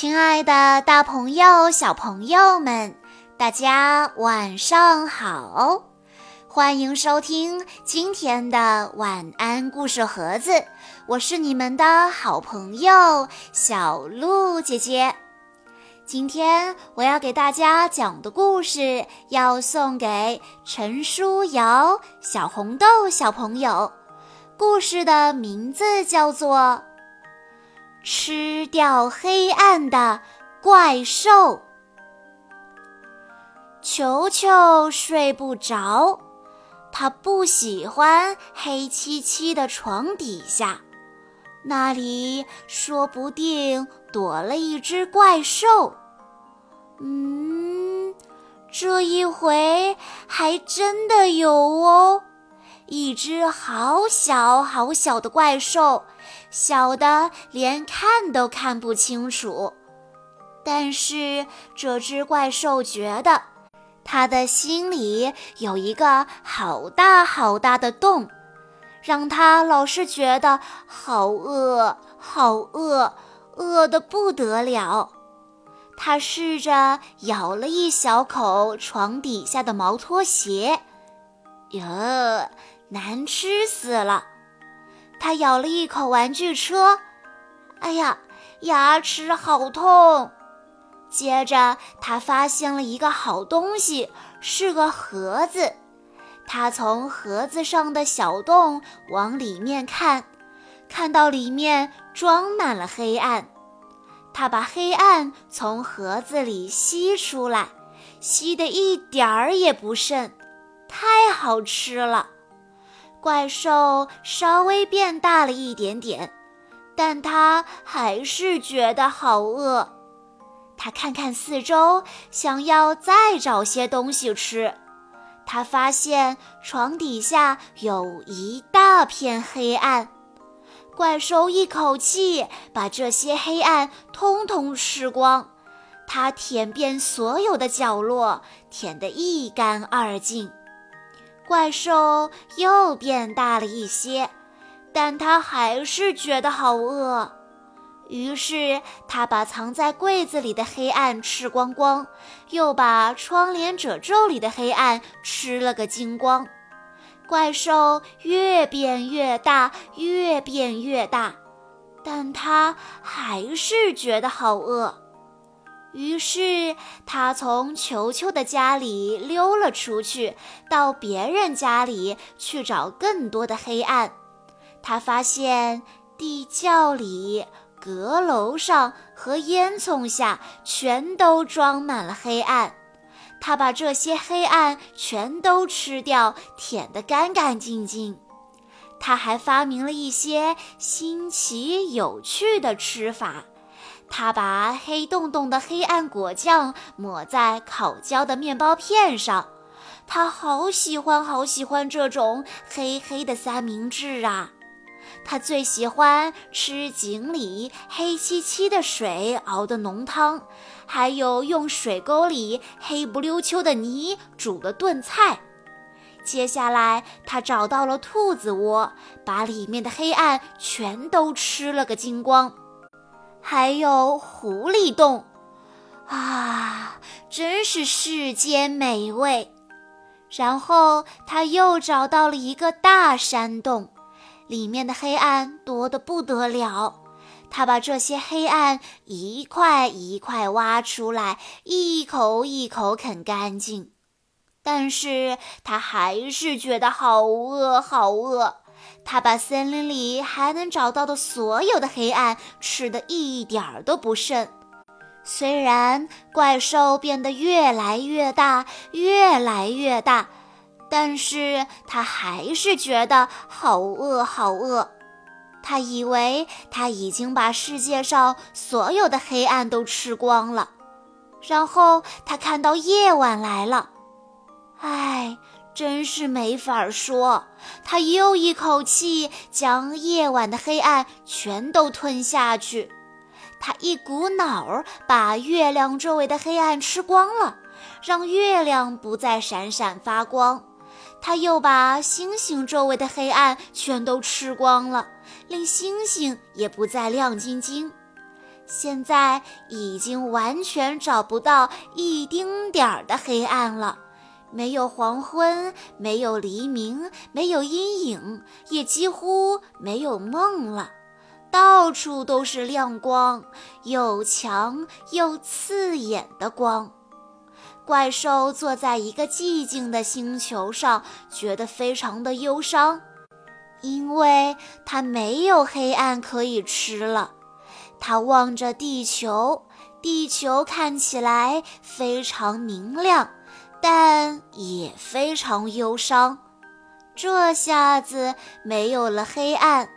亲爱的，大朋友、小朋友们，大家晚上好！欢迎收听今天的晚安故事盒子，我是你们的好朋友小鹿姐姐。今天我要给大家讲的故事，要送给陈书瑶、小红豆小朋友。故事的名字叫做。吃掉黑暗的怪兽，球球睡不着，他不喜欢黑漆漆的床底下，那里说不定躲了一只怪兽。嗯，这一回还真的有哦。一只好小好小的怪兽，小的连看都看不清楚。但是这只怪兽觉得，它的心里有一个好大好大的洞，让它老是觉得好饿，好饿，饿得不得了。它试着咬了一小口床底下的毛拖鞋，哟。难吃死了！他咬了一口玩具车，哎呀，牙齿好痛。接着，他发现了一个好东西，是个盒子。他从盒子上的小洞往里面看，看到里面装满了黑暗。他把黑暗从盒子里吸出来，吸得一点儿也不剩，太好吃了。怪兽稍微变大了一点点，但他还是觉得好饿。他看看四周，想要再找些东西吃。他发现床底下有一大片黑暗。怪兽一口气把这些黑暗通通吃光，它舔遍所有的角落，舔得一干二净。怪兽又变大了一些，但它还是觉得好饿。于是他把藏在柜子里的黑暗吃光光，又把窗帘褶皱里的黑暗吃了个精光。怪兽越变越大，越变越大，但他还是觉得好饿。于是，他从球球的家里溜了出去，到别人家里去找更多的黑暗。他发现地窖里、阁楼上和烟囱下全都装满了黑暗。他把这些黑暗全都吃掉，舔得干干净净。他还发明了一些新奇有趣的吃法。他把黑洞洞的黑暗果酱抹在烤焦的面包片上，他好喜欢好喜欢这种黑黑的三明治啊！他最喜欢吃井里黑漆漆的水熬的浓汤，还有用水沟里黑不溜秋的泥煮的炖菜。接下来，他找到了兔子窝，把里面的黑暗全都吃了个精光。还有狐狸洞，啊，真是世间美味。然后他又找到了一个大山洞，里面的黑暗多得不得了。他把这些黑暗一块一块挖出来，一口一口啃干净。但是他还是觉得好饿，好饿。他把森林里还能找到的所有的黑暗吃得一点儿都不剩。虽然怪兽变得越来越大，越来越大，但是他还是觉得好饿，好饿。他以为他已经把世界上所有的黑暗都吃光了。然后他看到夜晚来了，唉。真是没法说，他又一口气将夜晚的黑暗全都吞下去。他一股脑儿把月亮周围的黑暗吃光了，让月亮不再闪闪发光。他又把星星周围的黑暗全都吃光了，令星星也不再亮晶晶。现在已经完全找不到一丁点儿的黑暗了，没有黄昏，没有黎明，没有阴影，也几乎没有梦了。到处都是亮光，又强又刺眼的光。怪兽坐在一个寂静的星球上，觉得非常的忧伤，因为它没有黑暗可以吃了。他望着地球，地球看起来非常明亮，但也非常忧伤。这下子没有了黑暗，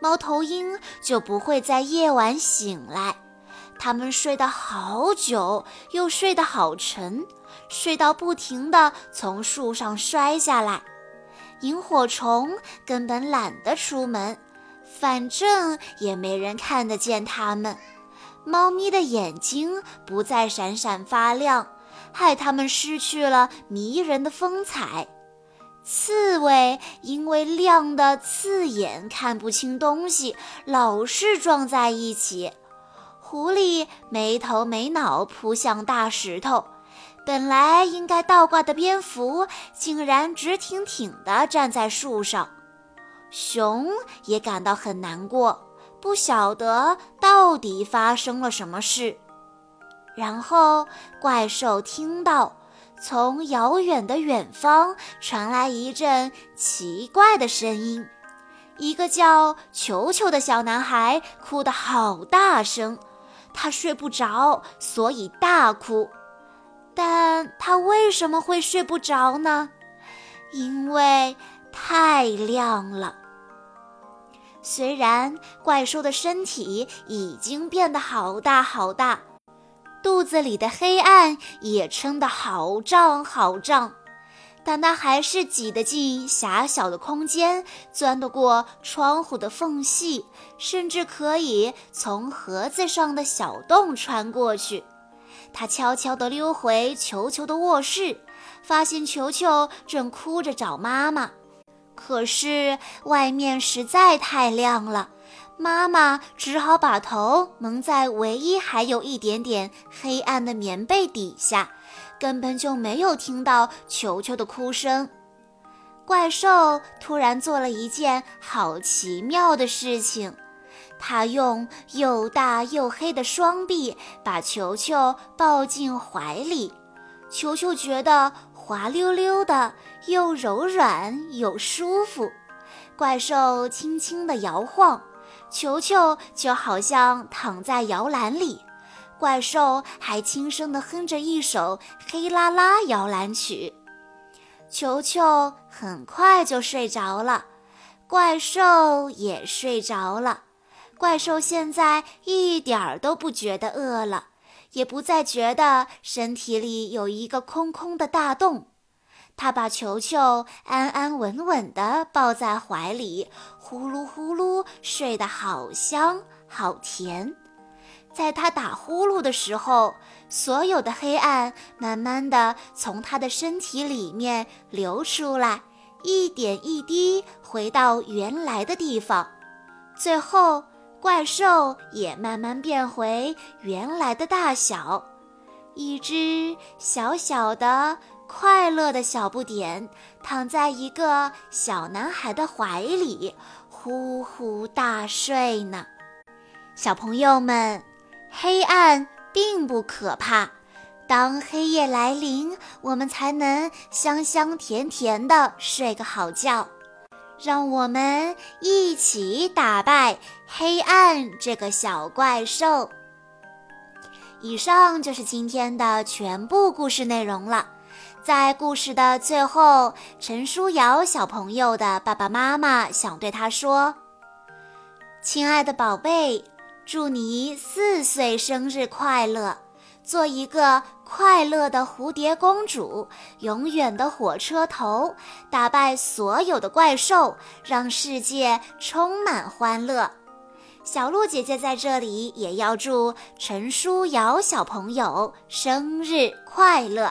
猫头鹰就不会在夜晚醒来。它们睡得好久，又睡得好沉，睡到不停地从树上摔下来。萤火虫根本懒得出门。反正也没人看得见它们。猫咪的眼睛不再闪闪发亮，害它们失去了迷人的风采。刺猬因为亮得刺眼，看不清东西，老是撞在一起。狐狸没头没脑扑向大石头，本来应该倒挂的蝙蝠竟然直挺挺地站在树上。熊也感到很难过，不晓得到底发生了什么事。然后怪兽听到从遥远的远方传来一阵奇怪的声音，一个叫球球的小男孩哭得好大声，他睡不着，所以大哭。但他为什么会睡不着呢？因为。太亮了。虽然怪兽的身体已经变得好大好大，肚子里的黑暗也撑得好胀好胀，但它还是挤得进狭小的空间，钻得过窗户的缝隙，甚至可以从盒子上的小洞穿过去。它悄悄地溜回球球的卧室，发现球球正哭着找妈妈。可是外面实在太亮了，妈妈只好把头蒙在唯一还有一点点黑暗的棉被底下，根本就没有听到球球的哭声。怪兽突然做了一件好奇妙的事情，它用又大又黑的双臂把球球抱进怀里，球球觉得。滑溜溜的，又柔软又舒服。怪兽轻轻地摇晃，球球就好像躺在摇篮里。怪兽还轻声地哼着一首黑啦啦摇篮曲。球球很快就睡着了，怪兽也睡着了。怪兽现在一点儿都不觉得饿了。也不再觉得身体里有一个空空的大洞，他把球球安安稳稳地抱在怀里，呼噜呼睡得好香好甜。在他打呼噜的时候，所有的黑暗慢慢地从他的身体里面流出来，一点一滴回到原来的地方，最后。怪兽也慢慢变回原来的大小，一只小小的、快乐的小不点躺在一个小男孩的怀里，呼呼大睡呢。小朋友们，黑暗并不可怕，当黑夜来临，我们才能香香甜甜的睡个好觉。让我们一起打败黑暗这个小怪兽。以上就是今天的全部故事内容了。在故事的最后，陈书瑶小朋友的爸爸妈妈想对他说：“亲爱的宝贝，祝你四岁生日快乐！”做一个快乐的蝴蝶公主，永远的火车头，打败所有的怪兽，让世界充满欢乐。小鹿姐姐在这里也要祝陈书瑶小朋友生日快乐。